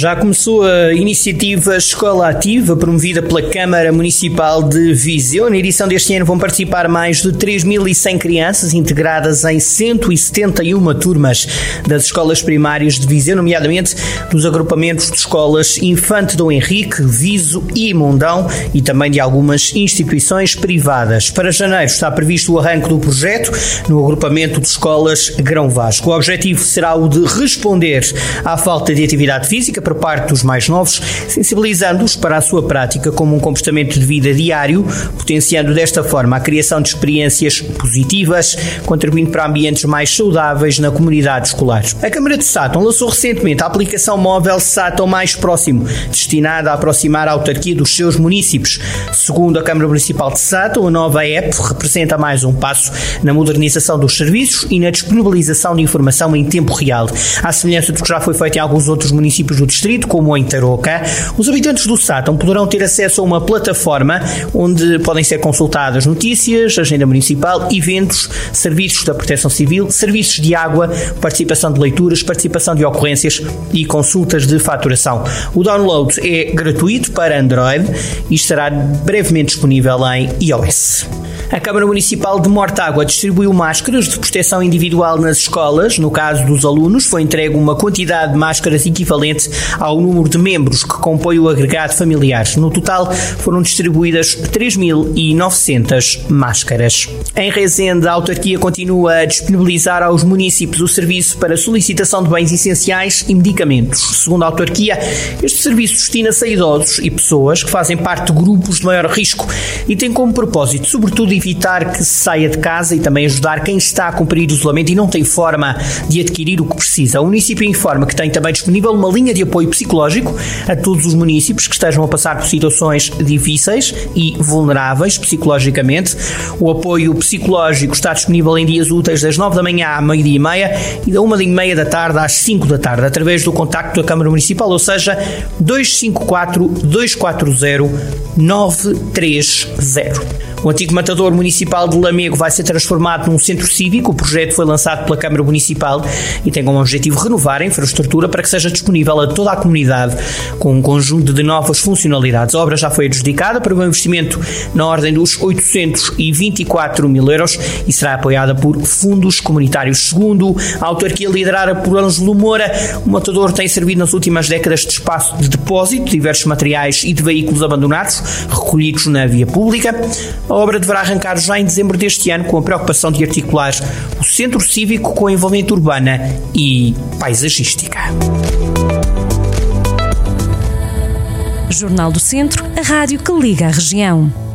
Já começou a iniciativa Escola Ativa, promovida pela Câmara Municipal de Viseu. Na edição deste ano vão participar mais de 3.100 crianças, integradas em 171 turmas das escolas primárias de Viseu, nomeadamente dos agrupamentos de escolas Infante Dom Henrique, Viso e Mundão e também de algumas instituições privadas. Para janeiro está previsto o arranque do projeto no agrupamento de escolas Grão Vasco. O objetivo será o de responder à falta de atividade física por parte dos mais novos, sensibilizando-os para a sua prática como um comportamento de vida diário, potenciando desta forma a criação de experiências positivas, contribuindo para ambientes mais saudáveis na comunidade escolar. A Câmara de Sátão lançou recentemente a aplicação móvel Sátão Mais Próximo, destinada a aproximar a autarquia dos seus municípios. Segundo a Câmara Municipal de Sátão, a nova app representa mais um passo na modernização dos serviços e na disponibilização de informação em tempo real, à semelhança do que já foi feito em alguns outros municípios do distrito, como em Tarouca, os habitantes do Sátão poderão ter acesso a uma plataforma onde podem ser consultadas notícias, agenda municipal, eventos, serviços da proteção civil, serviços de água, participação de leituras, participação de ocorrências e consultas de faturação. O download é gratuito para Android e estará brevemente disponível em iOS. A Câmara Municipal de Mortágua distribuiu máscaras de proteção individual nas escolas. No caso dos alunos, foi entregue uma quantidade de máscaras equivalente ao número de membros que compõe o agregado familiar. No total, foram distribuídas 3.900 máscaras. Em Rezende, a autarquia continua a disponibilizar aos municípios o serviço para solicitação de bens essenciais e medicamentos. Segundo a autarquia, este serviço destina-se a idosos e pessoas que fazem parte de grupos de maior risco e tem como propósito, sobretudo, evitar que se saia de casa e também ajudar quem está a cumprir o isolamento e não tem forma de adquirir o que precisa. O município informa que tem também disponível uma linha de apoio psicológico a todos os municípios que estejam a passar por situações difíceis e vulneráveis psicologicamente. O apoio psicológico está disponível em dias úteis das 9 da manhã à meio-dia e meia e da 1 e meia da tarde às 5 da tarde, através do contacto da Câmara Municipal, ou seja, 254 240 930. O antigo matador municipal de Lamego vai ser transformado num centro cívico. O projeto foi lançado pela Câmara Municipal e tem como objetivo renovar a infraestrutura para que seja disponível a toda a comunidade com um conjunto de novas funcionalidades. A obra já foi adjudicada para um investimento na ordem dos 824 mil euros e será apoiada por fundos comunitários. Segundo a autarquia liderada por Ângelo Moura, o matador tem servido nas últimas décadas de espaço de depósito de diversos materiais e de veículos abandonados recolhidos na via pública. A obra deverá arrancar já em dezembro deste ano com a preocupação de articular o centro cívico com a envolvente urbana e paisagística. Jornal do Centro, a rádio que liga a região.